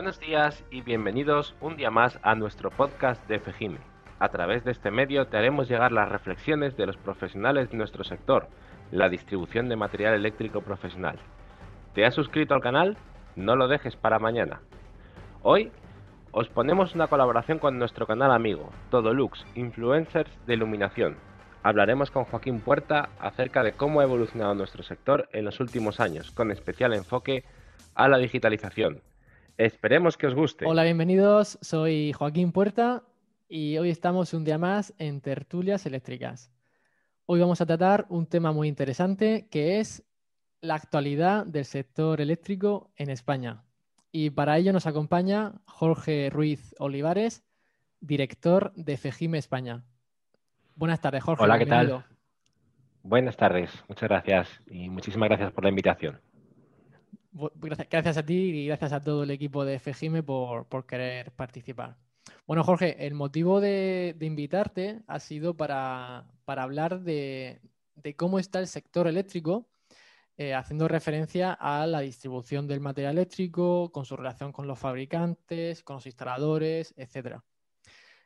Buenos días y bienvenidos un día más a nuestro podcast de Fejime. A través de este medio te haremos llegar las reflexiones de los profesionales de nuestro sector, la distribución de material eléctrico profesional. ¿Te has suscrito al canal? No lo dejes para mañana. Hoy os ponemos una colaboración con nuestro canal amigo, Todolux, Influencers de Iluminación. Hablaremos con Joaquín Puerta acerca de cómo ha evolucionado nuestro sector en los últimos años, con especial enfoque a la digitalización. Esperemos que os guste. Hola, bienvenidos. Soy Joaquín Puerta y hoy estamos un día más en Tertulias Eléctricas. Hoy vamos a tratar un tema muy interesante que es la actualidad del sector eléctrico en España. Y para ello nos acompaña Jorge Ruiz Olivares, director de FEGIME España. Buenas tardes, Jorge. Hola, ¿qué tal? Buenas tardes, muchas gracias y muchísimas gracias por la invitación. Gracias a ti y gracias a todo el equipo de FEGIME por, querer participar. Bueno, Jorge, el motivo de, invitarte ha sido para, hablar de, cómo está el sector eléctrico, eh, haciendo referencia a la distribución del material eléctrico, con su relación con los fabricantes, con los instaladores, etc.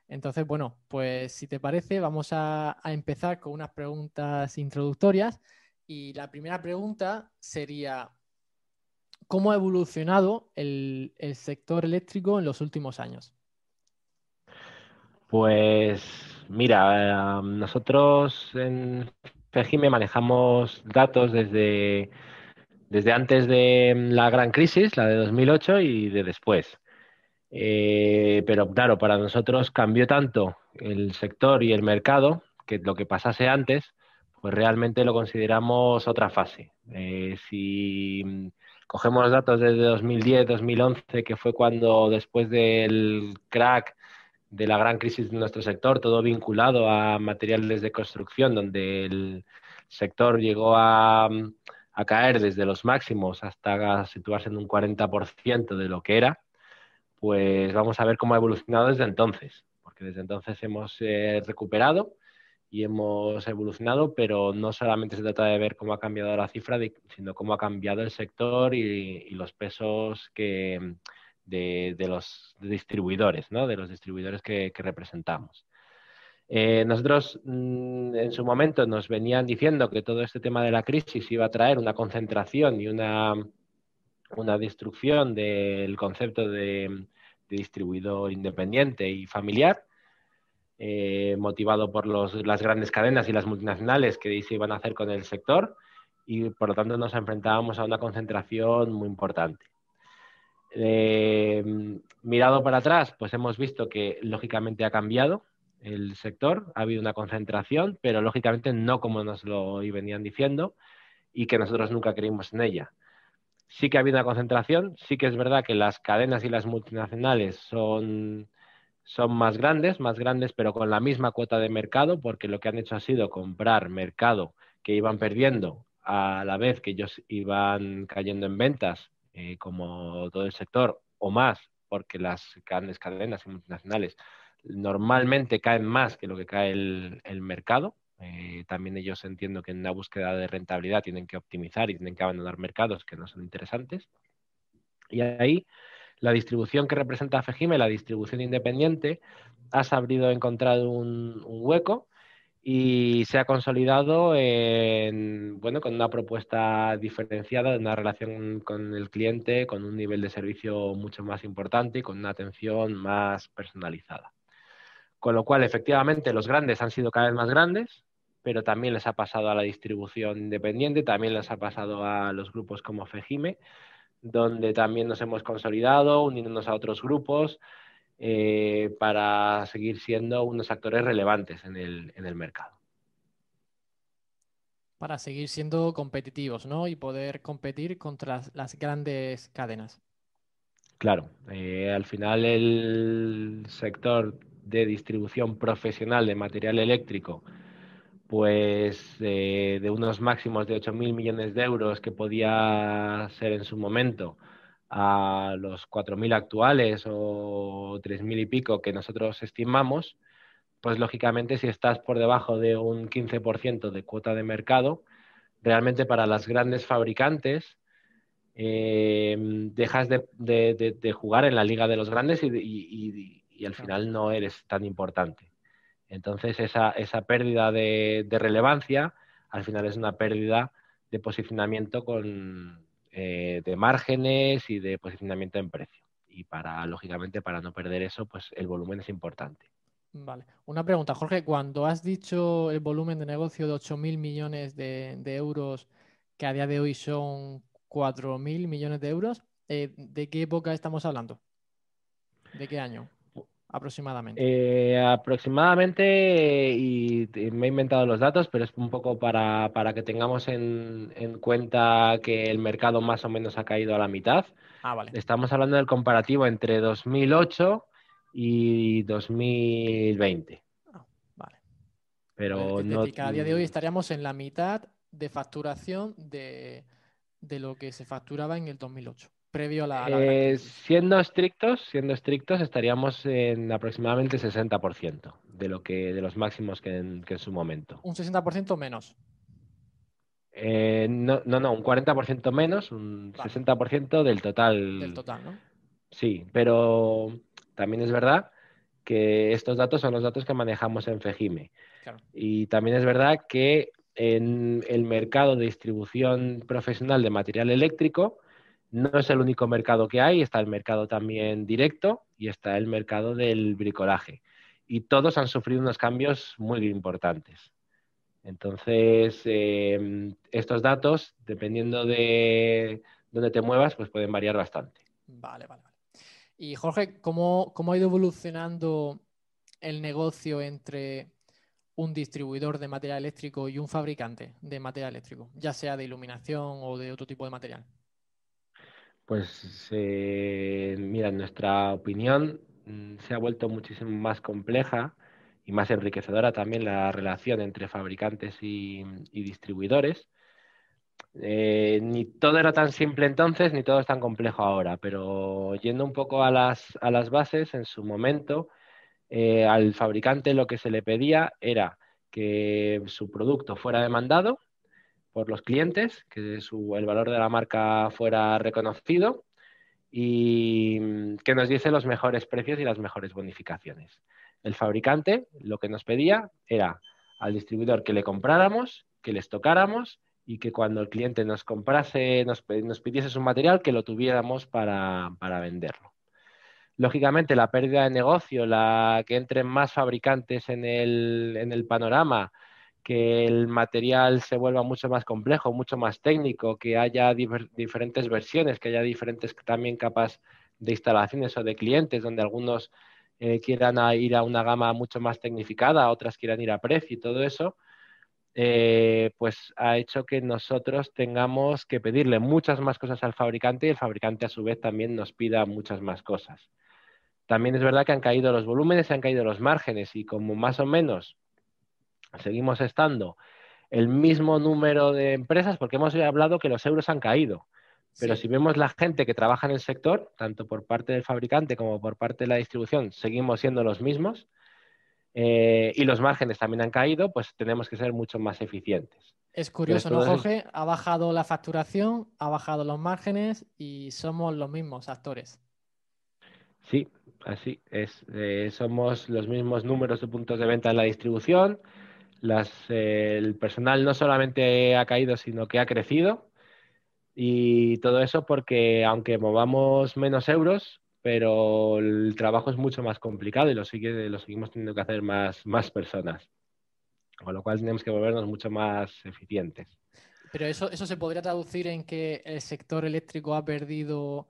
Entonces, bueno, pues si te parece, vamos a empezar con unas preguntas introductorias. Y la primera pregunta sería, ¿Cómo ha evolucionado el, sector eléctrico en los últimos años? Pues mira, em, nosotros en FEGIME manejamos datos desde, desde antes de la gran crisis, la de 2008 y de después. Eh, pero claro, para nosotros cambió tanto el sector y el mercado que lo que pasase antes, pues realmente lo consideramos otra fase. Eh, si cogemos datos desde 2010, 2011, que fue cuando después del crack de la gran crisis de nuestro sector, todo vinculado a materiales de construcción, donde el sector llegó a, caer desde los máximos hasta situarse en un 40% de lo que era, pues vamos a ver cómo ha evolucionado desde entonces, porque desde entonces hemos eh, recuperado y hemos evolucionado, pero no solamente se trata de ver cómo ha cambiado la cifra, sino cómo ha cambiado el sector y, los pesos que, de, los distribuidores, ¿no? de los distribuidores que, representamos. Eh, nosotros mm, en su momento nos venían diciendo que todo este tema de la crisis iba a traer una concentración y una, una destrucción del concepto de distribuidor independiente y familiar eh, motivado por las grandes cadenas y las multinacionales que se iban a hacer con el sector y por lo tanto nos enfrentábamos a una concentración muy importante. Eh, mirado para atrás, pues hemos visto que lógicamente ha cambiado el sector, ha habido una concentración, pero lógicamente no como nos lo venían diciendo y que nosotros nunca creímos en ella. Sí que ha habido una concentración, sí que es verdad que las cadenas y las multinacionales son son más grandes, más grandes, pero con la misma cuota de mercado, porque lo que han hecho ha sido comprar mercado que iban perdiendo a la vez que ellos iban cayendo en ventas, eh, como todo el sector, o más, porque las grandes cadenas y multinacionales normalmente caen más que lo que cae el, mercado. Eh, también ellos entiendo que en una búsqueda de rentabilidad tienen que optimizar y tienen que abandonar mercados que no son interesantes. Y ahí la distribución que representa a FEGIME, la distribución independiente, ha sabido encontrar un, hueco y se ha consolidado en, bueno, con una propuesta diferenciada, de una relación con el cliente, con un nivel de servicio mucho más importante y con una atención más personalizada. Con lo cual, efectivamente, los grandes han sido cada vez más grandes, pero también les ha pasado a la distribución independiente, también les ha pasado a los grupos como FEGIME, donde también nos hemos consolidado, uniéndonos a otros grupos eh, para seguir siendo unos actores relevantes en el, mercado. Para seguir siendo competitivos, ¿no? Y poder competir contra las, grandes cadenas. Claro, eh, al final el sector de distribución profesional de material eléctrico pues de unos máximos de 8.000 millones de euros que podía ser en su momento a los 4.000 actuales o 3.000 y pico que nosotros estimamos, pues lógicamente si estás por debajo de un 15% de cuota de mercado, realmente para las grandes fabricantes eh, dejas de, jugar en la liga de los grandes y, al final no eres tan importante. Entonces esa, esa pérdida de, relevancia al final es una pérdida de posicionamiento con, eh, de márgenes y de posicionamiento en precio. Y para, lógicamente, para no perder eso, pues el volumen es importante. Vale. Una pregunta, Jorge. Cuando has dicho el volumen de negocio de 8.000 millones de, euros, que a día de hoy son 4.000 millones de euros, eh, ¿de qué época estamos hablando? ¿De qué año? Aproximadamente? Eh, aproximadamente, y me he inventado los datos, pero es un poco para, que tengamos en, cuenta que el mercado más o menos ha caído a la mitad. Ah, vale. Estamos hablando del comparativo entre 2008 y 2020. Ah, vale. Pero no... a día de hoy estaríamos en la mitad de facturación de, de lo que se facturaba en el 2008 previo a la... Eh, siendo estrictos, siendo estrictos, estaríamos en aproximadamente 60% de lo que de los máximos que en, su momento. Un 60% menos. Eh, no, no, un 40% menos, un 60% del total. Del total, ¿no? Sí, pero también es verdad que estos datos son los datos que manejamos en Fejime. Y también es verdad que en el mercado de distribución profesional de material eléctrico, no es el único mercado que hay, está el mercado también directo y está el mercado del bricolaje. Y todos han sufrido unos cambios muy importantes. Entonces, eh, estos datos, dependiendo de dónde te muevas, pues pueden variar bastante. Vale, vale, vale. Y Jorge, ¿cómo, cómo ha ido evolucionando el negocio entre un distribuidor de material eléctrico y un fabricante de material eléctrico, ya sea de iluminación o de otro tipo de material? Pues eh, mira, en nuestra opinión mm, se ha vuelto muchísimo más compleja y más enriquecedora también la relación entre fabricantes y, distribuidores. Eh, ni todo era tan simple entonces, ni todo es tan complejo ahora, pero yendo un poco a las, bases, en su momento, eh, al fabricante lo que se le pedía era que su producto fuera demandado, por los clientes, que el valor de la marca fuera reconocido y mm, que nos diese los mejores precios y las mejores bonificaciones. El fabricante lo que nos pedía era al distribuidor que le compráramos, que les tocáramos y que cuando el cliente nos comprase, nos, pidiese su material, que lo tuviéramos para, venderlo. Lógicamente, la pérdida de negocio, la que entren más fabricantes en el, en el panorama, que el material se vuelva mucho más complejo, mucho más técnico, que haya diferentes versiones, que haya diferentes también capas de instalaciones o de clientes, donde algunos eh, quieran ir a una gama mucho más tecnificada, otras quieran ir a precio y todo eso, eh, pues ha hecho que nosotros tengamos que pedirle muchas más cosas al fabricante y el fabricante a su vez también nos pida muchas más cosas. También es verdad que han caído los volúmenes, han caído los márgenes y como más o menos seguimos estando el mismo número de empresas, porque hemos hablado que los euros han caído. Pero si vemos la gente que trabaja en el sector, tanto por parte del fabricante como por parte de la distribución, seguimos siendo los mismos eh, y los márgenes también han caído, pues tenemos que ser mucho más eficientes. Es curioso, ¿no, Jorge? Ha bajado la facturación, ha bajado los márgenes y somos los mismos actores. Sí, así es. Eh, somos los mismos números de puntos de venta en la distribución, el personal no solamente ha caído, sino que ha crecido. Y todo eso porque aunque movamos menos euros, pero el trabajo es mucho más complicado y lo, lo seguimos teniendo que hacer más, más personas. Con lo cual tenemos que volvernos mucho más eficientes. Pero eso, eso se podría traducir en que el sector eléctrico ha perdido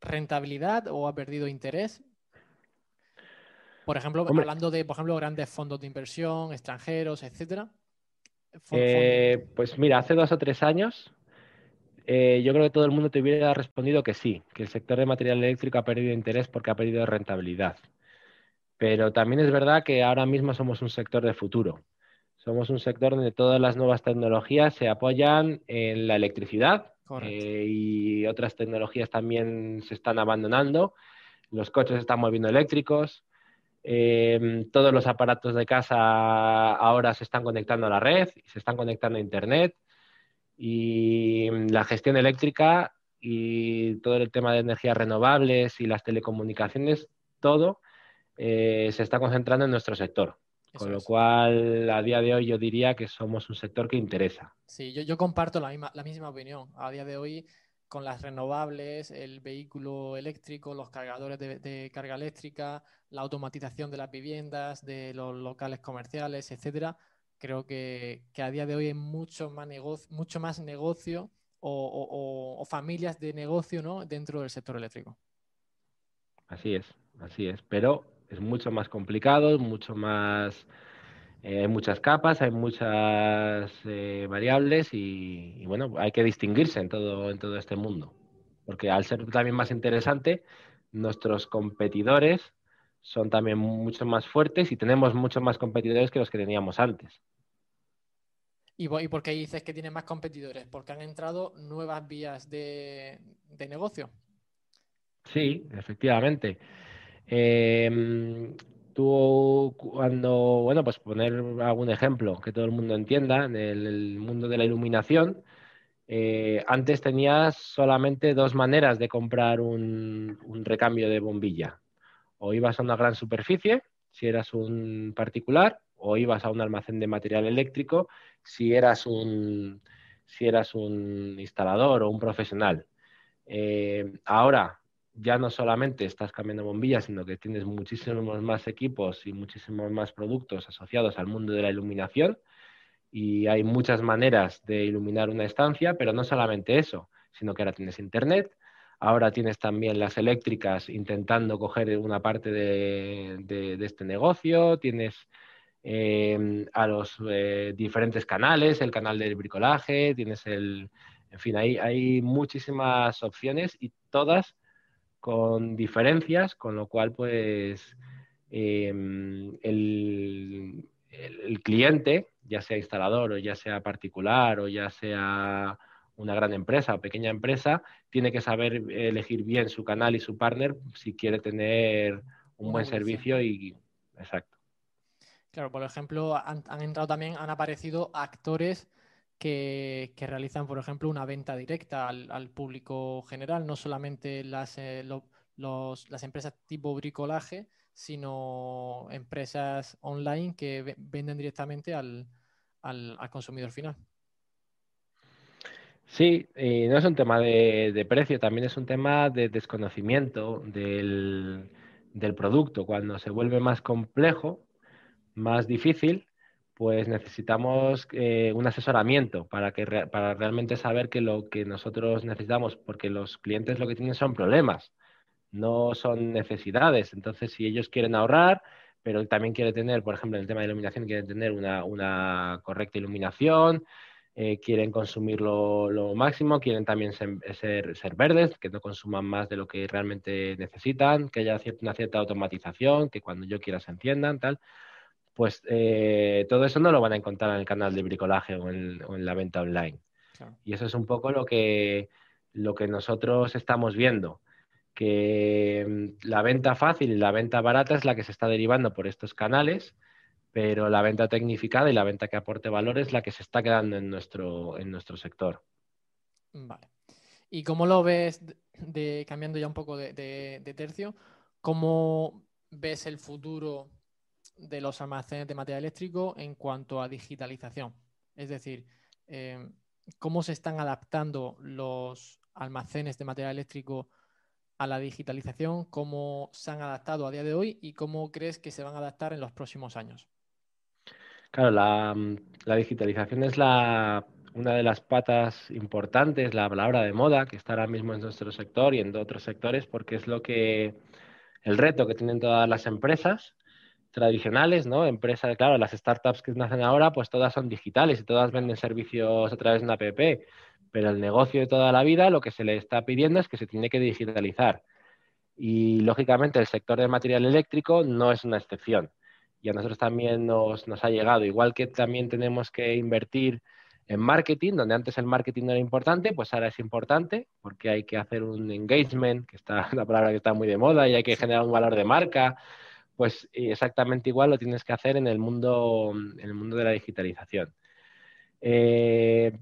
rentabilidad o ha perdido interés por ejemplo, hablando de, por ejemplo, grandes fondos de inversión, extranjeros, etcétera. Eh, pues mira, hace dos o tres años eh, yo creo que todo el mundo te hubiera respondido que sí, que el sector de material eléctrico ha perdido interés porque ha perdido rentabilidad. Pero también es verdad que ahora mismo somos un sector de futuro. Somos un sector donde todas las nuevas tecnologías se apoyan en la electricidad eh, y otras tecnologías también se están abandonando. Los coches se están moviendo eléctricos, Em, todos los aparatos de casa ahora se están conectando a la red, se están conectando a Internet y la gestión eléctrica y todo el tema de energías renovables y las telecomunicaciones, todo eh, se está concentrando en nuestro sector. Con lo cual, a día de hoy yo diría que somos un sector que interesa. Sí, yo, comparto la misma, la misma opinión. A día de hoy, con las renovables, el vehículo eléctrico, los cargadores de, carga eléctrica, la automatización de las viviendas, de los locales comerciales, etcétera, creo que, a día de hoy hay mucho más negocio, mucho más negocio o, familias de negocio ¿no? dentro del sector eléctrico. Así es, así es. Pero es mucho más complicado, mucho más eh, hay muchas capas, hay muchas eh, variables y, bueno, hay que distinguirse en todo, en todo este mundo. Porque al ser también más interesante, nuestros competidores son también mucho más fuertes y tenemos muchos más competidores que los que teníamos antes. ¿Y, por qué dices que tienen más competidores? Porque han entrado nuevas vías de, de negocio. Sí, efectivamente. Eh, tú cuando, bueno, pues poner algún ejemplo que todo el mundo entienda, en el, mundo de la iluminación, eh, antes tenías solamente dos maneras de comprar un, recambio de bombilla. O ibas a una gran superficie, si eras un particular, o ibas a un almacén de material eléctrico, si eras un, si eras un instalador o un profesional. Eh, ahora, ya no solamente estás cambiando bombillas, sino que tienes muchísimos más equipos y muchísimos más productos asociados al mundo de la iluminación y hay muchas maneras de iluminar una estancia, pero no solamente eso, sino que ahora tienes internet, ahora tienes también las eléctricas intentando coger una parte de, este negocio, tienes eh, a los eh, diferentes canales, el canal del bricolaje, tienes el... En fin, hay, hay muchísimas opciones y todas con diferencias, con lo cual, pues, em, el, cliente, ya sea instalador o ya sea particular o ya sea una gran empresa o pequeña empresa, tiene que saber elegir bien su canal y su partner si quiere tener un buen servicio y exacto. Claro, por ejemplo, han, entrado también, han aparecido actores que, realizan, por ejemplo, una venta directa al, público general, no solamente las, eh, las empresas tipo bricolaje, sino empresas online que venden directamente al, consumidor final. Sí, y no es un tema de, precio, también es un tema de desconocimiento del, del producto. Cuando se vuelve más complejo, más difícil, pues necesitamos eh, un asesoramiento para, que para realmente saber que lo que nosotros necesitamos, porque los clientes lo que tienen son problemas, no son necesidades. Entonces, si ellos quieren ahorrar, pero también quieren tener, por ejemplo, en el tema de iluminación, quieren tener una, correcta iluminación, eh, quieren consumir lo, máximo, quieren también ser, ser, verdes, que no consuman más de lo que realmente necesitan, que haya una cierta automatización, que cuando yo quiera se enciendan, tal pues eh, todo eso no lo van a encontrar en el canal de bricolaje o en, la venta online. Y eso es un poco lo que, lo que nosotros estamos viendo, que mm, la venta fácil y la venta barata es la que se está derivando por estos canales, pero la venta tecnificada y la venta que aporte valor es la que se está quedando en nuestro, en nuestro sector. Vale. ¿Y cómo lo ves, de, cambiando ya un poco de, de tercio, cómo ves el futuro de los almacenes de material eléctrico en cuanto a digitalización. Es decir, em, cómo se están adaptando los almacenes de material eléctrico a la digitalización, cómo se han adaptado a día de hoy y cómo crees que se van a adaptar en los próximos años. Claro, la, digitalización es la, una de las patas importantes, la palabra de moda que está ahora mismo en nuestro sector y en otros sectores, porque es lo que el reto que tienen todas las empresas tradicionales, ¿no? Empresas, claro, las startups que nacen ahora, pues todas son digitales y todas venden servicios a través de una app, pero el negocio de toda la vida lo que se le está pidiendo es que se tiene que digitalizar. Y lógicamente el sector del material eléctrico no es una excepción. Y a nosotros también nos, nos ha llegado, igual que también tenemos que invertir en marketing, donde antes el marketing no era importante, pues ahora es importante porque hay que hacer un engagement, que está una palabra que está muy de moda, y hay que generar un valor de marca, pues exactamente igual lo tienes que hacer en el mundo, en el mundo de la digitalización. Eh,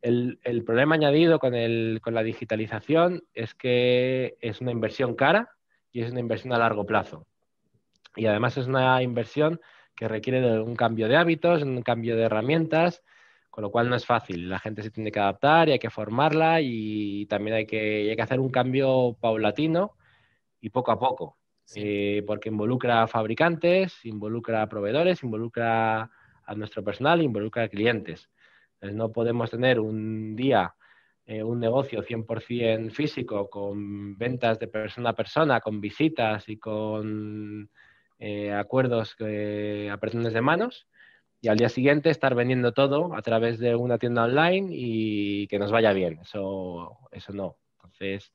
el, problema añadido con, con la digitalización es que es una inversión cara y es una inversión a largo plazo. Y además es una inversión que requiere de un cambio de hábitos, un cambio de herramientas, con lo cual no es fácil. La gente se tiene que adaptar y hay que formarla y también hay que, hay que hacer un cambio paulatino y poco a poco, eh, porque involucra a fabricantes, involucra a proveedores, involucra a nuestro personal, involucra a clientes. Entonces, no podemos tener un día eh, un negocio 100% físico con ventas de persona a persona, con visitas y con eh, acuerdos que apretones de manos y al día siguiente estar vendiendo todo a través de una tienda online y que nos vaya bien. Eso, eso no. Entonces,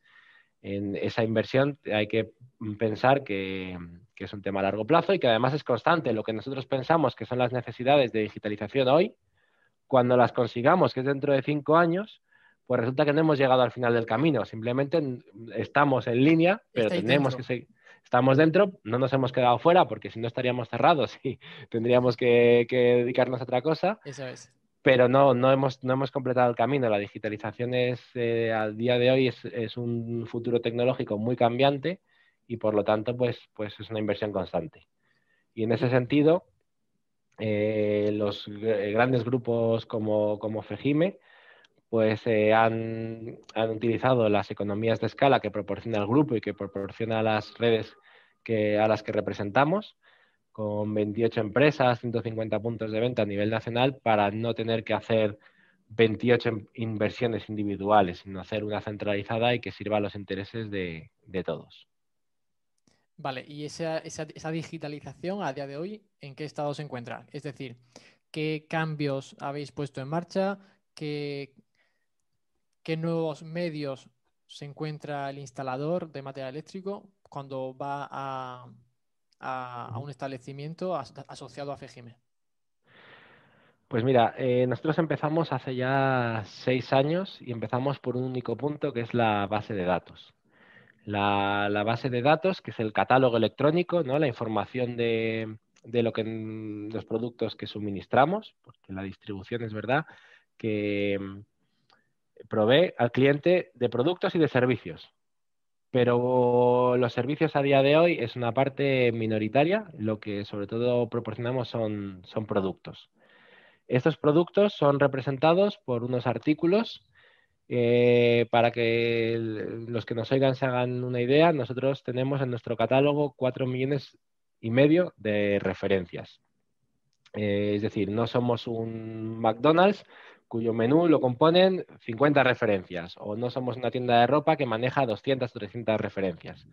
en esa inversión hay que pensar que, que, es un tema a largo plazo y que además es constante. Lo que nosotros pensamos que son las necesidades de digitalización hoy, cuando las consigamos, que es dentro de cinco años, pues resulta que no hemos llegado al final del camino. Simplemente estamos en línea, pero tenemos que seguir estamos dentro, no nos hemos quedado fuera porque si no estaríamos cerrados y tendríamos que, dedicarnos a otra cosa. Eso es. Pero no, no, hemos, no hemos completado el camino. La digitalización es, eh, al día de hoy es, un futuro tecnológico muy cambiante y por lo tanto pues, pues es una inversión constante. Y en ese sentido, eh, los grandes grupos como, como Fejime pues eh, han, utilizado las economías de escala que proporciona el grupo y que proporciona las redes que, a las que representamos, con 28 empresas, 150 puntos de venta a nivel nacional, para no tener que hacer 28 inversiones individuales, sino hacer una centralizada y que sirva a los intereses de, todos. Vale, y esa, esa, digitalización a día de hoy, ¿en qué estado se encuentra? Es decir, ¿qué cambios habéis puesto en marcha? ¿Qué, qué nuevos medios se encuentra el instalador de material eléctrico cuando va a, un establecimiento asociado a FEGIME? Pues mira, eh, nosotros empezamos hace ya seis años y empezamos por un único punto que es la base de datos. La, base de datos, que es el catálogo electrónico, ¿no? la información de, de lo que los productos que suministramos, porque la distribución es verdad que, provee al cliente de productos y de servicios. Pero los servicios a día de hoy es una parte minoritaria, lo que sobre todo proporcionamos son, son productos. Estos productos son representados por unos artículos eh, para que los que nos oigan se hagan una idea, nosotros tenemos en nuestro catálogo cuatro millones y medio de referencias. Eh, es decir, no somos un McDonald's, cuyo menú lo componen 50 referencias, o no somos una tienda de ropa que maneja 200 o 300 referencias.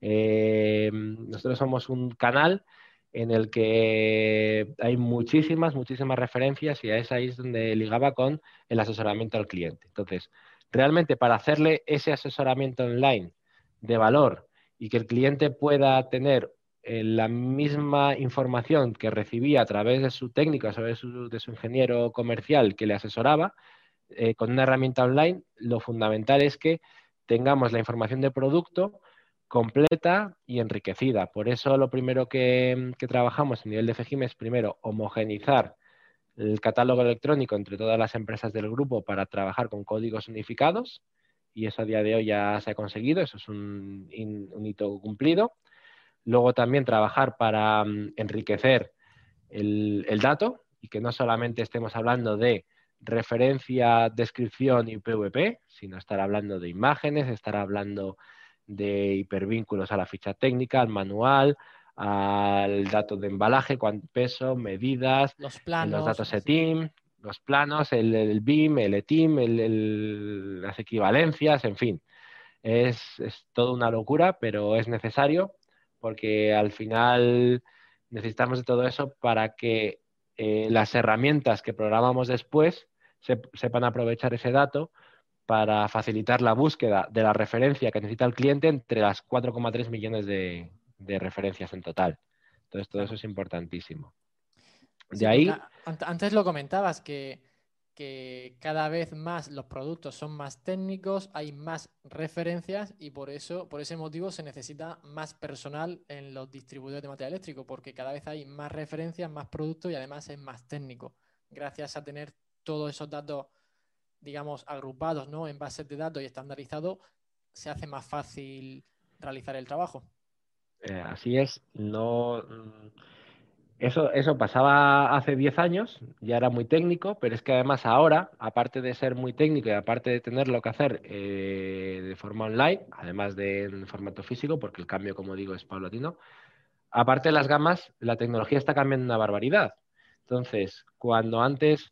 Eh, nosotros somos un canal en el que hay muchísimas, muchísimas referencias y es ahí es donde ligaba con el asesoramiento al cliente. Entonces, realmente para hacerle ese asesoramiento online de valor y que el cliente pueda tener eh, la misma información que recibía a través de su técnico, a través de su, ingeniero comercial que le asesoraba, eh, con una herramienta online, lo fundamental es que tengamos la información de producto completa y enriquecida. Por eso lo primero que, trabajamos a nivel de FEGIM es primero homogenizar el catálogo electrónico entre todas las empresas del grupo para trabajar con códigos unificados y eso a día de hoy ya se ha conseguido, eso es un hito cumplido. Luego también trabajar para mm, enriquecer el, dato y que no solamente estemos hablando de referencia, descripción y PVP, sino estar hablando de imágenes, estar hablando de hipervínculos a la ficha técnica, al manual, al dato de embalaje, cuánto peso, medidas, los, planos, los datos ETIM, los planos, el, BIM, el ETIM, las equivalencias, en fin. Es, es toda una locura, pero es necesario porque al final necesitamos de todo eso para que eh, las herramientas que programamos después sepan aprovechar ese dato para facilitar la búsqueda de la referencia que necesita el cliente entre las 4,3 millones de, referencias en total. Entonces, todo eso es importantísimo. De ahí. Antes lo comentabas que que cada vez más los productos son más técnicos, hay más referencias y por eso, por ese motivo, se necesita más personal en los distribuidores de material eléctrico, porque cada vez hay más referencias, más productos y además es más técnico, gracias a tener todos esos datos, digamos, agrupados ¿no? en bases de datos y estandarizados, se hace más fácil realizar el trabajo. Eh, así es, no. Eso, eso pasaba hace 10 años, ya era muy técnico, pero es que además ahora, aparte de ser muy técnico y aparte de tenerlo que hacer eh, de forma online, además de en formato físico, porque el cambio, como digo, es paulatino, aparte de las gamas, la tecnología está cambiando una barbaridad. Entonces, cuando antes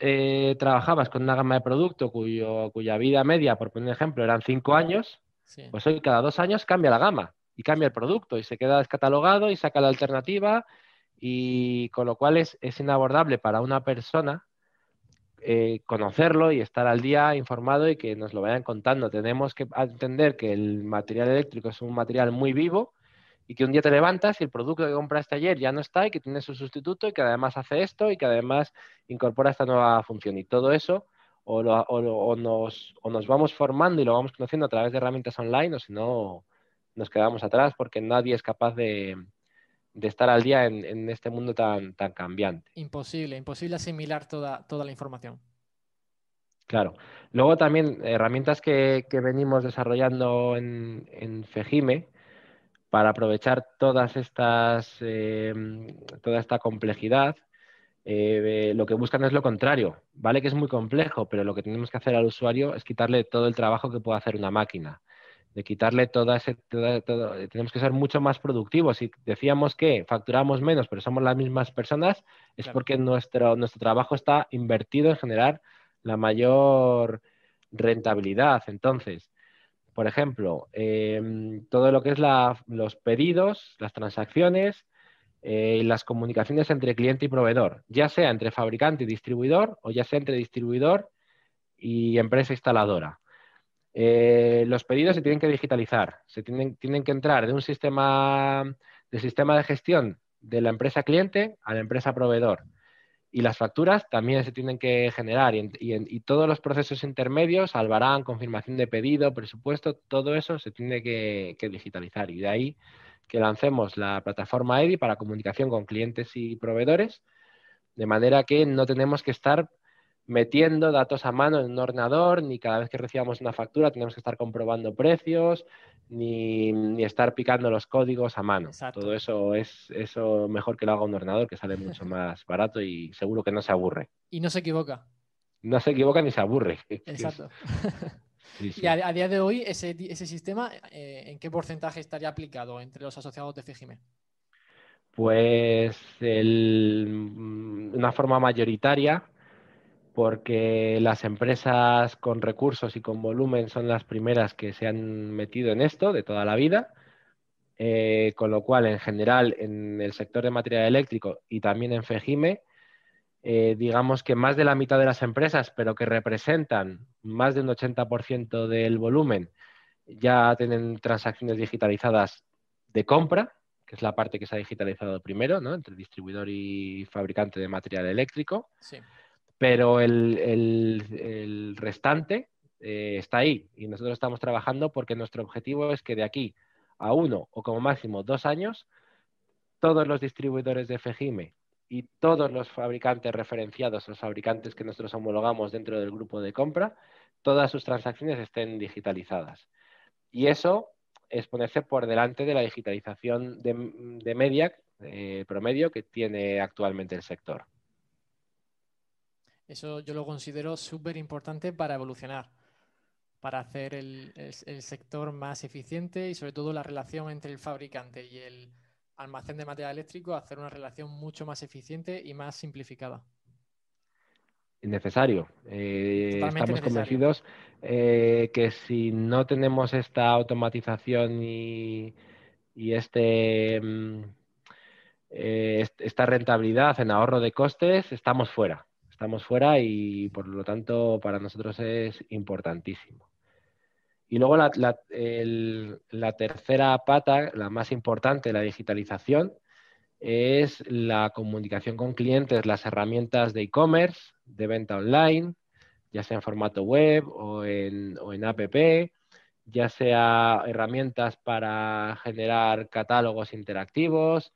eh, trabajabas con una gama de producto cuyo, cuya vida media, por poner un ejemplo, eran 5 años, pues hoy cada dos años cambia la gama y cambia el producto y se queda descatalogado y saca la alternativa y con lo cual es, inabordable para una persona eh, conocerlo y estar al día informado y que nos lo vayan contando. Tenemos que entender que el material eléctrico es un material muy vivo y que un día te levantas y el producto que compraste ayer ya no está y que tiene su sustituto y que además hace esto y que además incorpora esta nueva función. Y todo eso o, nos, o nos vamos formando y lo vamos conociendo a través de herramientas online o si no nos quedamos atrás porque nadie es capaz de, estar al día en, este mundo tan, tan cambiante. Imposible, imposible asimilar toda, toda la información. Claro. Luego también herramientas que, venimos desarrollando en, en, Fejime para aprovechar todas estas, eh, toda esta complejidad. Eh, lo que buscan es lo contrario. Vale que es muy complejo, pero lo que tenemos que hacer al usuario es quitarle todo el trabajo que puede hacer una máquina de quitarle toda ese, tenemos que ser mucho más productivos. Si decíamos que facturamos menos, pero somos las mismas personas, es porque nuestro, nuestro trabajo está invertido en generar la mayor rentabilidad. Entonces, por ejemplo, em, todo lo que es los pedidos, las transacciones eh, y las comunicaciones entre cliente y proveedor, ya sea entre fabricante y distribuidor o ya sea entre distribuidor y empresa instaladora. Eh, los pedidos se tienen que digitalizar, se tienen, tienen que entrar de un sistema de sistema de gestión de la empresa cliente a la empresa proveedor. Y las facturas también se tienen que generar y, todos los procesos intermedios, albarán, confirmación de pedido, presupuesto, todo eso se tiene que, que, digitalizar. Y de ahí que lancemos la plataforma EDI para comunicación con clientes y proveedores, de manera que no tenemos que estar metiendo datos a mano en un ordenador, ni cada vez que recibamos una factura tenemos que estar comprobando precios, ni, estar picando los códigos a mano. Todo eso es eso mejor que lo haga un ordenador, que sale mucho más barato y seguro que no se aburre. Y no se equivoca. No se equivoca ni se aburre. Exacto. Y a, día de hoy, ese, sistema, eh, ¿en qué porcentaje estaría aplicado entre los asociados de FIGIME? Pues el, una forma mayoritaria, porque las empresas con recursos y con volumen son las primeras que se han metido en esto de toda la vida, eh, con lo cual en general en el sector de material eléctrico y también en FEGIME, eh, digamos que más de la mitad de las empresas, pero que representan más de un 80% del volumen, ya tienen transacciones digitalizadas de compra, que es la parte que se ha digitalizado primero, ¿no? entre distribuidor y fabricante de material eléctrico. Sí pero el, restante eh, está ahí y nosotros estamos trabajando porque nuestro objetivo es que de aquí a uno o como máximo dos años, todos los distribuidores de FEGIME y todos los fabricantes referenciados, los fabricantes que nosotros homologamos dentro del grupo de compra, todas sus transacciones estén digitalizadas. Y eso es ponerse por delante de la digitalización de, media eh, promedio que tiene actualmente el sector. Eso yo lo considero súper importante para evolucionar, para hacer el, sector más eficiente y sobre todo la relación entre el fabricante y el almacén de material eléctrico, hacer una relación mucho más eficiente y más simplificada. Necesario. Eh, estamos convencidos eh, que si no tenemos esta automatización y, este, mm, eh, esta rentabilidad en ahorro de costes, estamos fuera estamos fuera y por lo tanto para nosotros es importantísimo. Y luego la, tercera pata, la más importante, la digitalización, es la comunicación con clientes, las herramientas de e-commerce, de venta online, ya sea en formato web o en, o en app, ya sea herramientas para generar catálogos interactivos,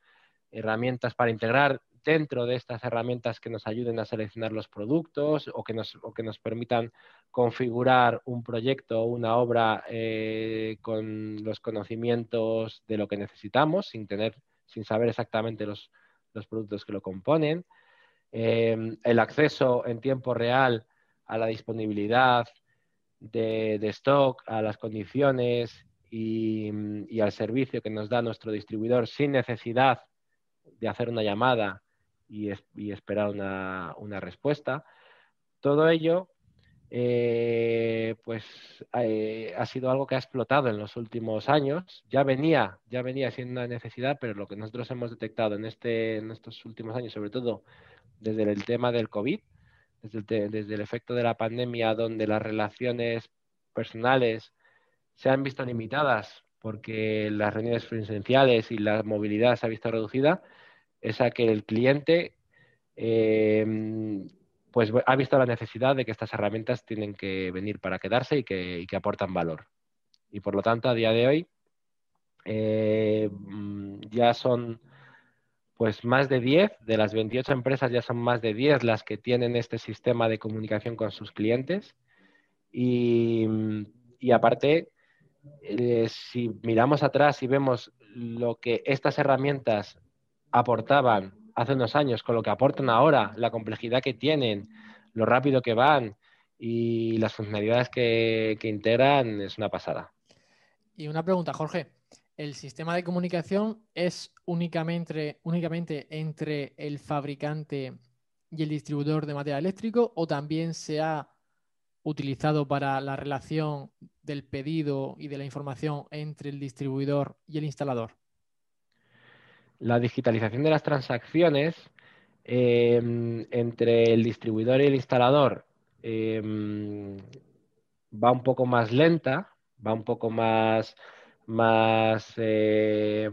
herramientas para integrar dentro de estas herramientas que nos ayuden a seleccionar los productos o que nos, que nos permitan configurar un proyecto o una obra eh, con los conocimientos de lo que necesitamos, sin tener, sin saber exactamente los, productos que lo componen. Eh, el acceso en tiempo real a la disponibilidad de, stock, a las condiciones y, al servicio que nos da nuestro distribuidor sin necesidad de hacer una llamada y, esperar una, respuesta. Todo ello eh, pues eh, ha sido algo que ha explotado en los últimos años. Ya venía, ya venía siendo una necesidad, pero lo que nosotros hemos detectado en, este, en estos últimos años, sobre todo desde el tema del COVID, desde desde el efecto de la pandemia, donde las relaciones personales se han visto limitadas porque las reuniones presenciales y la movilidad se ha visto reducida, es a que el cliente eh, pues ha visto la necesidad de que estas herramientas tienen que venir para quedarse y que, aportan valor. Y por lo tanto, a día de hoy eh, ya son pues más de 10, de las 28 empresas ya son más de 10 las que tienen este sistema de comunicación con sus clientes. Y, aparte, eh, si miramos atrás y vemos lo que estas herramientas aportaban hace unos años con lo que aportan ahora, la complejidad que tienen, lo rápido que van y las funcionalidades que, que integran, es una pasada. Y una pregunta, Jorge. ¿El sistema de comunicación es únicamente, únicamente entre el fabricante y el distribuidor de material eléctrico o también se ha utilizado para la relación del pedido y de la información entre el distribuidor y el instalador? La digitalización de las transacciones em, entre el distribuidor y el instalador em, va un poco más lenta, va un poco más, eh,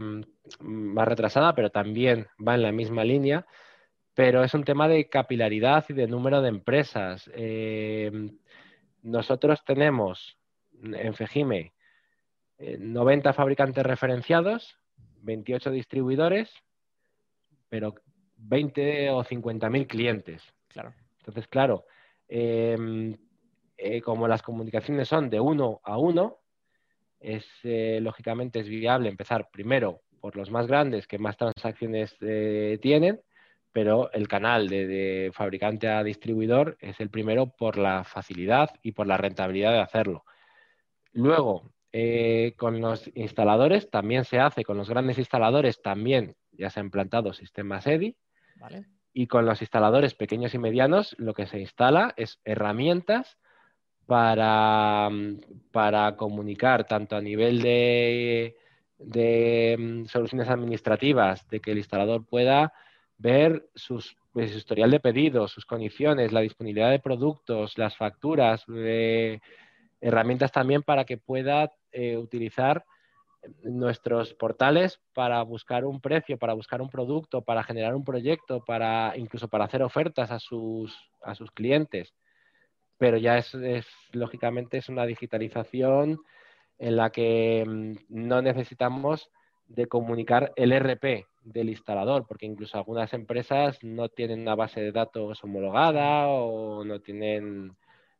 más retrasada, pero también va en la misma línea. Pero es un tema de capilaridad y de número de empresas. Em, nosotros tenemos en Fejime 90 eh, fabricantes referenciados, 28 distribuidores, pero 20 o 50 mil clientes. Claro. Entonces, claro, em, eh, como las comunicaciones son de uno a uno, es eh, lógicamente es viable empezar primero por los más grandes que más transacciones eh, tienen, pero el canal de, fabricante a distribuidor es el primero por la facilidad y por la rentabilidad de hacerlo. Luego, eh, con los instaladores también se hace, con los grandes instaladores también ya se han implantado sistemas EDI. Y con los instaladores pequeños y medianos lo que se instala es herramientas para, para comunicar tanto a nivel de, de mm, soluciones administrativas, de que el instalador pueda ver sus, pues, su historial de pedidos, sus condiciones, la disponibilidad de productos, las facturas, eh, herramientas también para que pueda eh, utilizar nuestros portales para buscar un precio, para buscar un producto, para generar un proyecto, para incluso para hacer ofertas a sus, a sus clientes. Pero ya es, lógicamente es una digitalización en la que mm, no necesitamos de comunicar el RP del instalador, porque incluso algunas empresas no tienen una base de datos homologada o no tienen,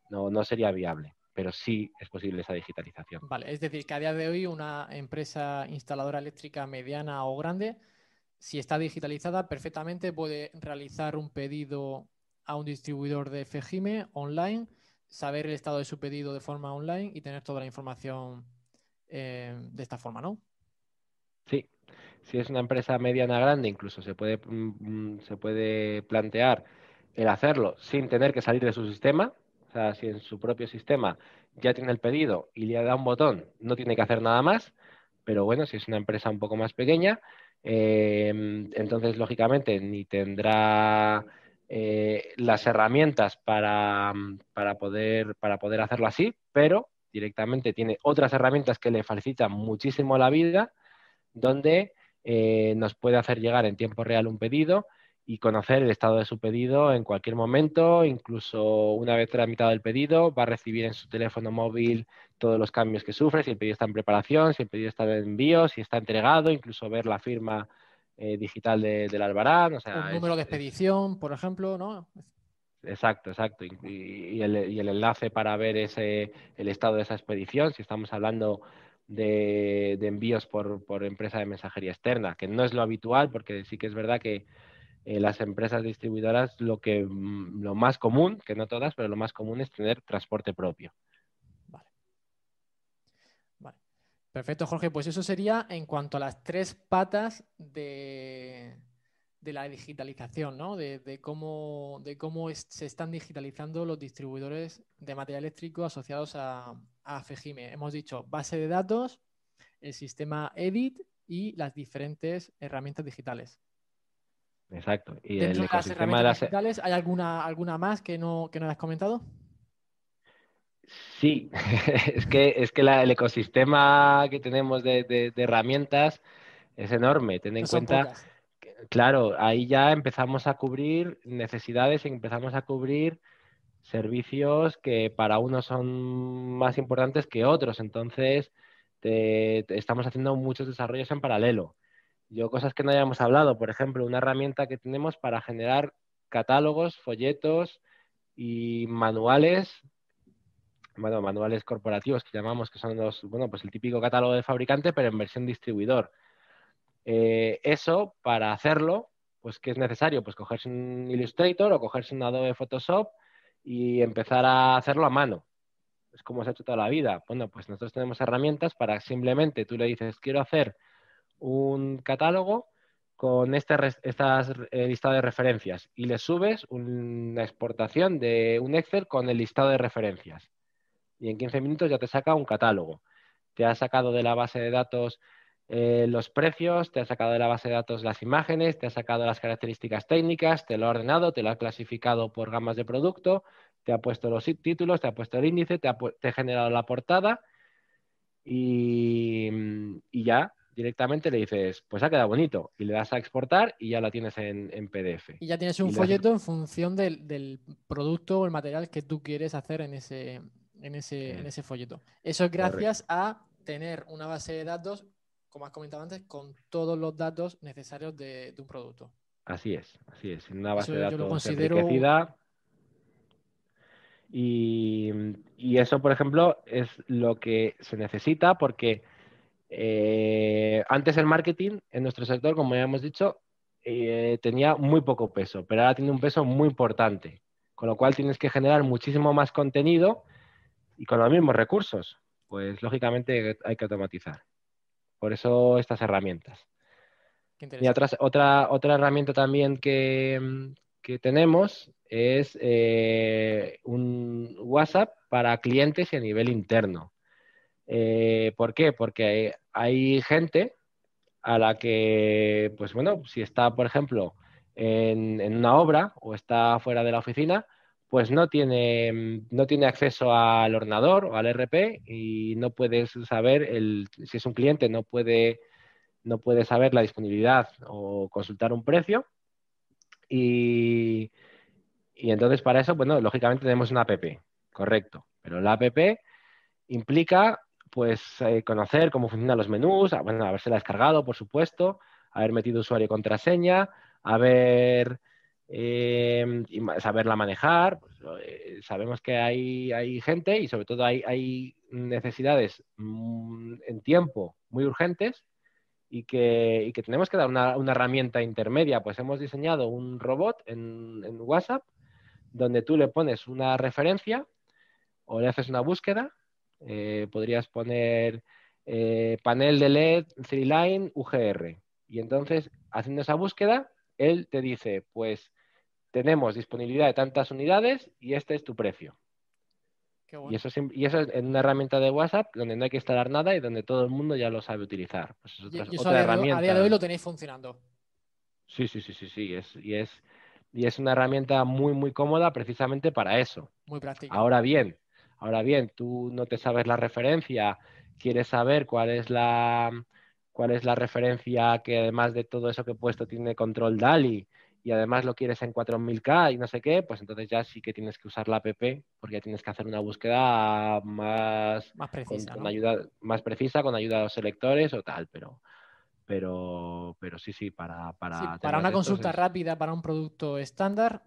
no, no sería viable, pero sí es posible esa digitalización. Vale, es decir, que a día de hoy una empresa instaladora eléctrica mediana o grande, si está digitalizada, perfectamente puede realizar un pedido a un distribuidor de FGIME online, saber el estado de su pedido de forma online y tener toda la información eh, de esta forma, ¿no? Sí, si es una empresa mediana grande, incluso se puede, mm, se puede plantear el hacerlo sin tener que salir de su sistema. O sea, si en su propio sistema ya tiene el pedido y le da un botón, no tiene que hacer nada más. Pero bueno, si es una empresa un poco más pequeña, eh, entonces lógicamente ni tendrá eh, las herramientas para, poder, para poder hacerlo así, pero directamente tiene otras herramientas que le facilitan muchísimo la vida, donde eh, nos puede hacer llegar en tiempo real un pedido y conocer el estado de su pedido en cualquier momento, incluso una vez tramitado el pedido, va a recibir en su teléfono móvil todos los cambios que sufre, si el pedido está en preparación, si el pedido está en envío, si está entregado, incluso ver la firma digital del Albarán. O sea, Un número de expedición, por ejemplo, ¿no? Exacto, exacto. Y, el, enlace para ver ese, el estado de esa expedición, si estamos hablando de, envíos por, empresa de mensajería externa, que no es lo habitual, porque sí que es verdad que eh, las empresas distribuidoras lo que mm, lo más común, que no todas, pero lo más común es tener transporte propio. Vale. Perfecto, Jorge. Pues eso sería en cuanto a las tres patas de, de la digitalización, ¿no? De, cómo, de cómo se están digitalizando los distribuidores de material eléctrico asociados a, a. Hemos dicho base de datos, el sistema EDIT y las diferentes herramientas digitales. Exacto. Y Dentro el de las herramientas digitales, ¿hay alguna, alguna más que no, que no hayas comentado? Sí, es que, es que el ecosistema que tenemos de, herramientas es enorme. Ten en cuenta claro, ahí ya empezamos a cubrir necesidades y empezamos a cubrir servicios que para unos son más importantes que otros. Entonces, estamos haciendo muchos desarrollos en paralelo. Yo, cosas que no hayamos hablado, por ejemplo, una herramienta que tenemos para generar catálogos, folletos y manuales, bueno, manuales corporativos que llamamos, que son los, bueno, pues el típico catálogo de fabricante, pero en versión distribuidor. Eh, eso, para hacerlo, pues ¿qué es necesario? Pues cogerse un Illustrator o cogerse un Adobe Photoshop y empezar a hacerlo a mano. Es como se ha hecho toda la vida. Bueno, pues nosotros tenemos herramientas para simplemente tú le dices, quiero hacer un catálogo con este estas eh, listado de referencias y le subes una exportación de un Excel con el listado de referencias. Y en 15 minutos ya te saca un catálogo. Te ha sacado de la base de datos eh, los precios, te ha sacado de la base de datos las imágenes, te ha sacado las características técnicas, te lo ha ordenado, te lo ha clasificado por gamas de producto, te ha puesto los títulos, te ha puesto el índice, te ha, generado la portada y, ya directamente le dices, pues ha quedado bonito y le das a exportar y ya lo tienes en, PDF. Y ya tienes un folleto en función del, producto o el material que tú quieres hacer en ese, en ese, en ese folleto. Eso es gracias a tener una base de datos como has comentado antes, con todos los datos necesarios de, un producto. Así es, así es. Una base de datos enriquecida. Y, eso, por ejemplo, es lo que se necesita porque eh, antes el marketing en nuestro sector, como ya hemos dicho, eh, tenía muy poco peso, pero ahora tiene un peso muy importante. Con lo cual tienes que generar muchísimo más contenido y con los mismos recursos. Pues lógicamente hay que automatizar. Por eso estas herramientas. Y otra, otra, herramienta también que, tenemos es eh, un WhatsApp para clientes y a nivel interno. Eh, ¿Por qué? Porque hay gente a la que, pues bueno, si está, por ejemplo, en, una obra o está fuera de la oficina, pues no tiene, no tiene acceso al ordenador o al RP y no puede saber, el, si es un cliente, no puede, no puede saber la disponibilidad o consultar un precio. Y, entonces para eso, bueno, lógicamente tenemos una app, correcto. Pero la app implica pues eh, conocer cómo funcionan los menús, bueno, haberse descargado, por supuesto, haber metido usuario y contraseña, haber eh, saberla manejar. Pues, eh, sabemos que hay, hay, gente y sobre todo hay, hay necesidades mm, en tiempo muy urgentes y que, y que tenemos que dar una, una, herramienta intermedia. Pues hemos diseñado un robot en, WhatsApp donde tú le pones una referencia o le haces una búsqueda. Eh, podrías poner panel de LED, 3Line, UGR. Y entonces, haciendo esa búsqueda, él te dice, pues tenemos disponibilidad de tantas unidades y este es tu precio. y, eso y eso es en una herramienta de WhatsApp donde no hay que instalar nada y donde todo el mundo ya lo sabe utilizar. Pues y, otra a, herramienta. a día de hoy lo tenéis funcionando. Sí, sí, sí, sí, sí. Es, y, es, y es una herramienta muy, muy cómoda precisamente para eso. Muy práctica. Ahora bien, ahora bien, tú no te sabes la referencia, quieres saber cuál es la cuál es la referencia que además de todo eso que he puesto tiene control DALI y además lo quieres en 4000K y no sé qué, pues entonces ya sí que tienes que usar la app porque ya tienes que hacer una búsqueda más, más precisa, con, ayuda, más precisa con ayuda de los selectores o tal, pero, pero, pero sí, sí, para... Para, para una consulta rápida, para un producto estándar,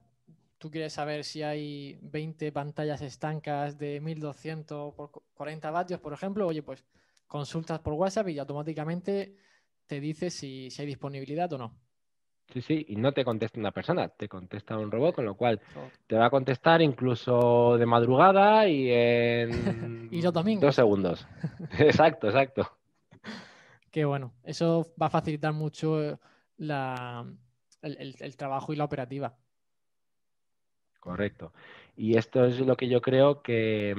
tú quieres saber si hay 20 pantallas estancas de 1200 por 40 vatios, por ejemplo, oye, pues consultas por WhatsApp y automáticamente te dice si, hay disponibilidad o no. Sí, sí, y no te contesta una persona, te contesta un robot, con lo cual te va a contestar incluso de madrugada y en y los domingos. dos segundos. exacto, exacto. Qué bueno, eso va a facilitar mucho la, el, trabajo y la operativa. Correcto. Y esto es lo que yo creo que,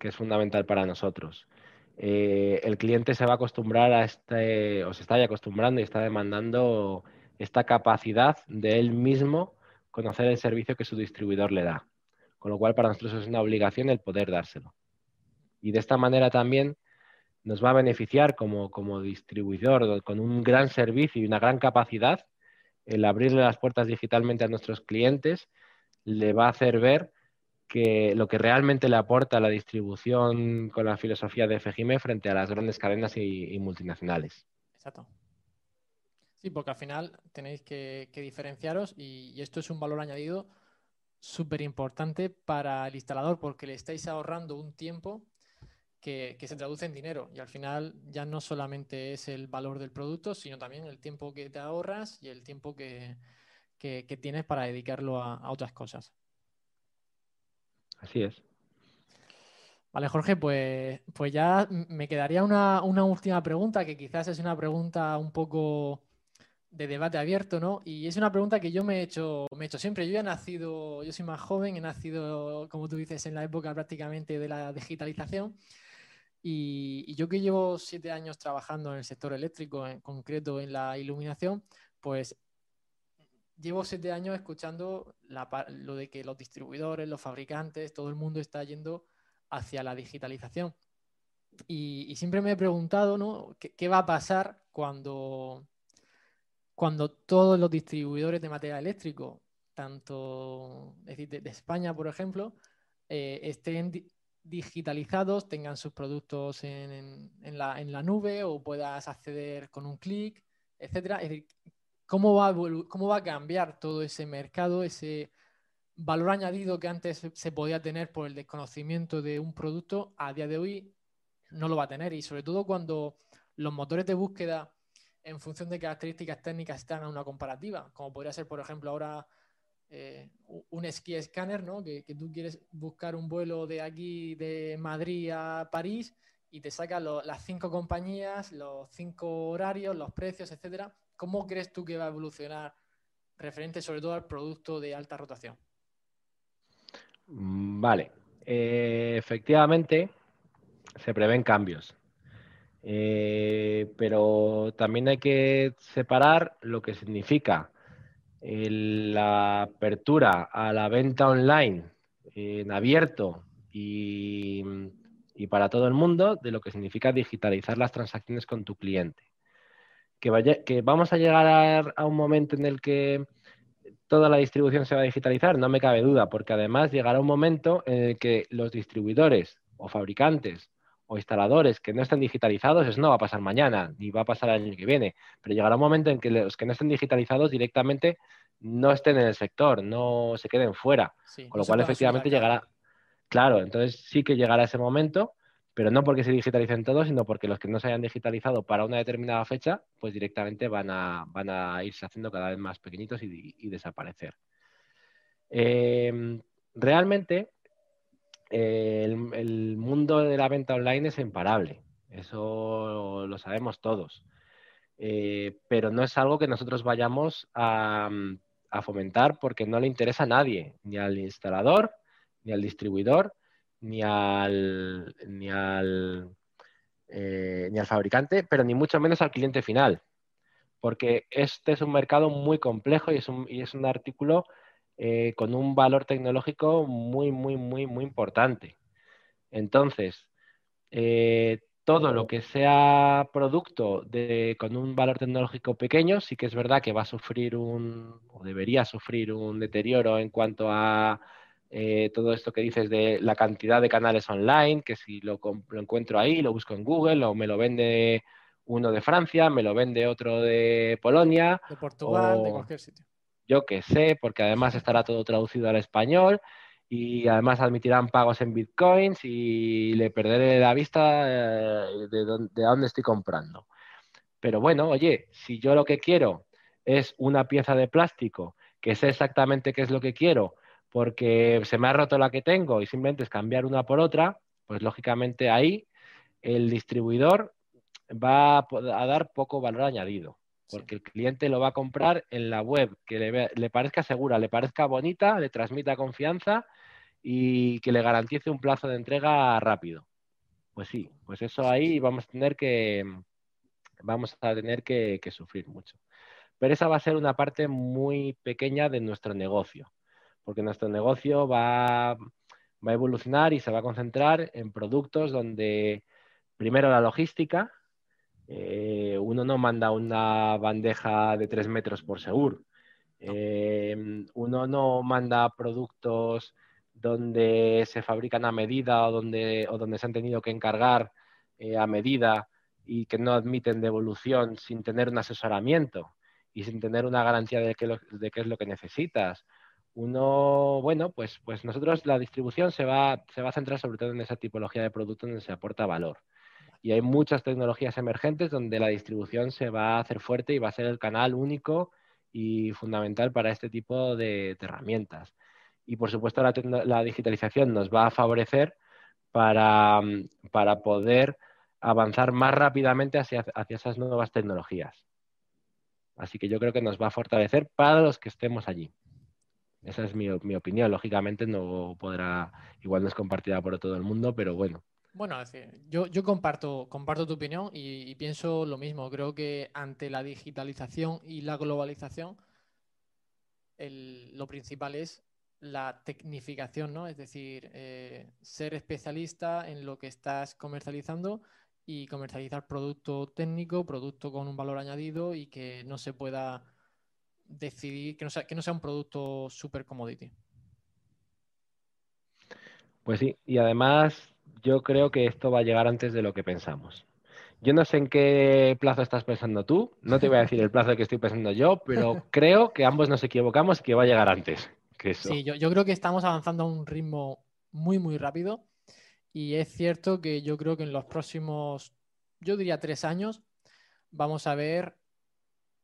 que es fundamental para nosotros. Eh, el cliente se va a acostumbrar a este, o se está ya acostumbrando y está demandando esta capacidad de él mismo conocer el servicio que su distribuidor le da. Con lo cual, para nosotros es una obligación el poder dárselo. Y de esta manera también nos va a beneficiar como, como distribuidor con un gran servicio y una gran capacidad el abrirle las puertas digitalmente a nuestros clientes le va a hacer ver que lo que realmente le aporta la distribución con la filosofía de FGIME frente a las grandes cadenas y, multinacionales. Exacto. Sí, porque al final tenéis que, diferenciaros y, esto es un valor añadido súper importante para el instalador porque le estáis ahorrando un tiempo que, se traduce en dinero y al final ya no solamente es el valor del producto, sino también el tiempo que te ahorras y el tiempo que, tienes para dedicarlo a otras cosas. Así es. Vale, Jorge, pues, pues ya me quedaría una, última pregunta, que quizás es una pregunta un poco de debate abierto, ¿no? Y es una pregunta que yo me he hecho, me he hecho siempre. Yo he nacido, yo soy más joven, he nacido, como tú dices, en la época prácticamente de la digitalización. Y, y yo que llevo siete años trabajando en el sector eléctrico, en concreto en la iluminación, pues llevo siete años escuchando lo de que los distribuidores, los fabricantes, todo el mundo está yendo hacia la digitalización. Y, siempre me he preguntado. ¿Qué, va a pasar cuando, cuando todos los distribuidores de material eléctrico, tanto decir, de, España, por ejemplo, eh, estén digitalizados, tengan sus productos en, la, nube o puedas acceder con un clic, etcétera? Es ¿Cómo va, a ¿Cómo va a cambiar todo ese mercado, ese valor añadido que antes se podía tener por el desconocimiento de un producto, a día de hoy no lo va a tener? Y sobre todo cuando los motores de búsqueda en función de características técnicas están a una comparativa, como podría ser, por ejemplo, ahora eh, un ski scanner, ¿no? Que, tú quieres buscar un vuelo de aquí, de Madrid a París, y te saca las cinco compañías, los cinco horarios, los precios, etcétera. ¿Cómo crees tú que va a evolucionar referente sobre todo al producto de alta rotación? Mm, vale, eh, efectivamente se prevén cambios, eh, pero también hay que separar lo que significa la apertura a la venta online en abierto y para todo el mundo de lo que significa digitalizar las transacciones con tu cliente que, vamos a llegar a, un momento en el que toda la distribución se va a digitalizar, no me cabe duda, porque además llegará un momento en el que los distribuidores o fabricantes o instaladores que no estén digitalizados, eso no va a pasar mañana, ni va a pasar el año que viene, pero llegará un momento en que los que no estén digitalizados directamente no estén en el sector, no se queden fuera, con lo cual efectivamente llegará, claro, entonces sí que llegará ese momento pero no porque se digitalicen todos, sino porque los que no se hayan digitalizado para una determinada fecha, pues directamente van a, van a irse haciendo cada vez más pequeñitos y, desaparecer. Em, realmente, el, mundo de la venta online es imparable, eso lo sabemos todos, eh, pero no es algo que nosotros vayamos a, a fomentar porque no le interesa a nadie, ni al instalador, ni al distribuidor, ni al, ni al, eh, ni al fabricante, pero ni mucho menos al cliente final, porque este es un mercado muy complejo y es un, y es un artículo eh, con un valor tecnológico muy, muy, muy, muy importante. Entonces, eh, todo lo que sea producto de, con un valor tecnológico pequeño, sí que es verdad que va a sufrir un, o debería sufrir un deterioro en cuanto a eh, todo esto que dices de la cantidad de canales online, que si lo, encuentro ahí, lo busco en Google o me lo vende uno de Francia, me lo vende otro de Polonia. De Portugal, de cualquier sitio. Yo que sé, porque además estará todo traducido al español y además admitirán pagos en bitcoins y le perderé la vista eh, de, dónde, estoy comprando. Pero bueno, oye, si yo lo que quiero es una pieza de plástico que sé exactamente qué es lo que quiero, porque se me ha roto la que tengo y simplemente es cambiar una por otra, pues lógicamente ahí el distribuidor va a dar poco valor añadido, porque el cliente lo va a comprar en la web que le, parezca segura, le parezca bonita, le transmita confianza y que le garantice un plazo de entrega rápido. Pues sí, pues eso ahí vamos a tener que vamos a tener que, que sufrir mucho. Pero esa va a ser una parte muy pequeña de nuestro negocio, porque nuestro negocio va, va a evolucionar y se va a concentrar en productos donde primero la logística, eh, uno no manda una bandeja de tres metros por seguro. Eh, uno no manda productos donde se fabrican a medida o donde, o donde se han tenido que encargar eh, a medida y que no admiten devolución sin tener un asesoramiento y sin tener una garantía de, de qué es lo que necesitas. Uno, bueno, pues, pues nosotros la distribución se va, se va a centrar sobre todo en esa tipología de producto donde se aporta valor. Y hay muchas tecnologías emergentes donde la distribución se va a hacer fuerte y va a ser el canal único y fundamental para este tipo de, herramientas. Y por supuesto la, digitalización nos va a favorecer para, poder avanzar más rápidamente hacia, esas nuevas tecnologías. Así que yo creo que nos va a fortalecer para los que estemos allí. Esa es mi, mi opinión. Lógicamente no podrá, igual no es compartida por todo el mundo, pero bueno, bueno, yo, yo comparto, comparto tu opinión y, pienso lo mismo. Creo que ante la digitalización y la globalización, lo principal es la tecnificación, ¿no? Es decir, eh, ser especialista en lo que estás comercializando y comercializar producto técnico, producto con un valor añadido y que no se pueda decidir, que no sea, que no sea un producto super commodity. Pues sí, y además yo creo que esto va a llegar antes de lo que pensamos. Yo no sé en qué plazo estás pensando tú, no te voy a decir el plazo que estoy pensando yo, pero creo que ambos nos equivocamos y que va a llegar antes que eso. Sí, yo, creo que estamos avanzando a un ritmo muy, muy rápido y es cierto que yo creo que en los próximos, yo diría tres años, vamos a ver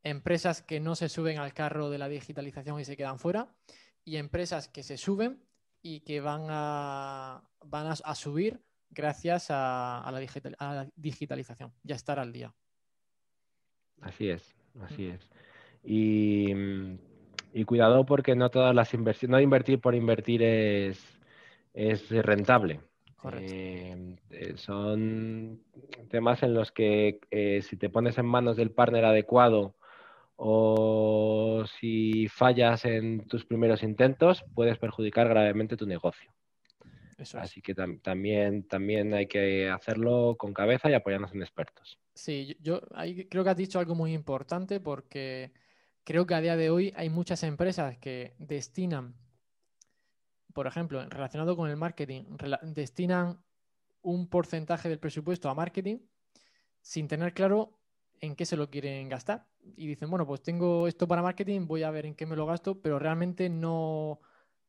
empresas que no se suben al carro de la digitalización y se quedan fuera y empresas que se suben y que van a, van a subir gracias a, la digitalización, ya estar al día. Así es, así es. Y, cuidado porque no todas las inversiones, no invertir por invertir es, es rentable. Eh, eh, son temas en los que eh, si te pones en manos del partner adecuado o si fallas en tus primeros intentos, puedes perjudicar gravemente tu negocio. Así que también, también hay que hacerlo con cabeza y apoyarnos en expertos. Sí, yo creo que has dicho algo muy importante porque creo que a día de hoy hay muchas empresas que destinan, por ejemplo, relacionado con el marketing, destinan un porcentaje del presupuesto a marketing sin tener claro en qué se lo quieren gastar. Y dicen, bueno, pues tengo esto para marketing, voy a ver en qué me lo gasto, pero realmente no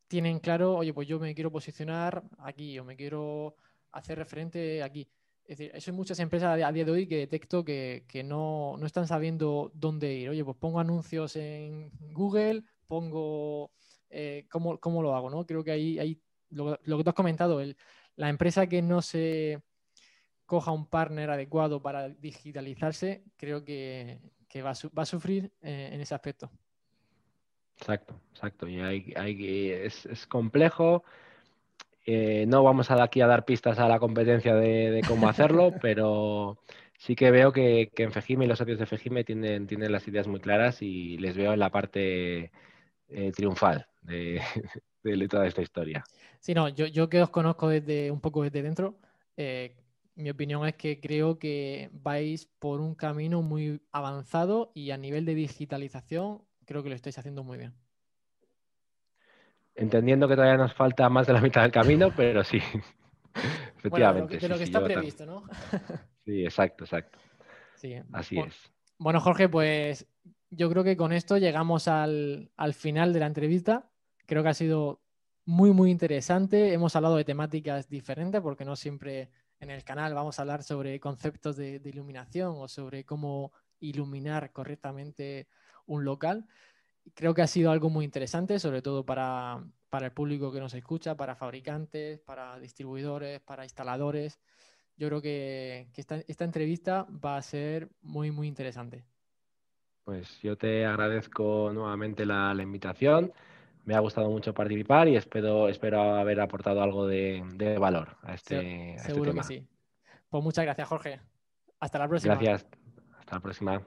tienen claro, oye, pues yo me quiero posicionar aquí o me quiero hacer referente aquí. Es decir, eso hay muchas empresas a día de hoy que detecto que, no, están sabiendo dónde ir. Oye, pues pongo anuncios en Google, pongo eh, ¿cómo, lo hago, ¿no? Creo que ahí, ahí lo, que tú has comentado, el, la empresa que no se coja un partner adecuado para digitalizarse, creo que, va, a, sufrir eh, en ese aspecto. Exacto, exacto. Y hay, hay, es, es complejo. Eh, no vamos a aquí a dar pistas a la competencia de, cómo hacerlo, pero sí que veo que, en Fejime y los socios de Fejime tienen, tienen las ideas muy claras y les veo en la parte eh, triunfal de, toda esta historia. Sí, no, yo, yo que os conozco desde un poco desde dentro, eh, mi opinión es que creo que vais por un camino muy avanzado y a nivel de digitalización creo que lo estáis haciendo muy bien. Entendiendo que todavía nos falta más de la mitad del camino, pero sí. Efectivamente. de lo que, está previsto, ¿no? sí, exacto, exacto. Sí. Así es. Bueno, Jorge, pues yo creo que con esto llegamos al, al final de la entrevista. Creo que ha sido muy, muy interesante. Hemos hablado de temáticas diferentes porque no siempre en el canal vamos a hablar sobre conceptos de, iluminación o sobre cómo iluminar correctamente un local. Creo que ha sido algo muy interesante, sobre todo para, el público que nos escucha, para fabricantes, para distribuidores, para instaladores. Yo creo que, esta, entrevista va a ser muy, muy interesante. Pues yo te agradezco nuevamente la invitación. Me ha gustado mucho participar y espero, espero haber aportado algo de, de valor a Se- este, a este seguro que tema. sí. Pues muchas gracias, Jorge. Hasta la próxima. Gracias. Hasta la próxima.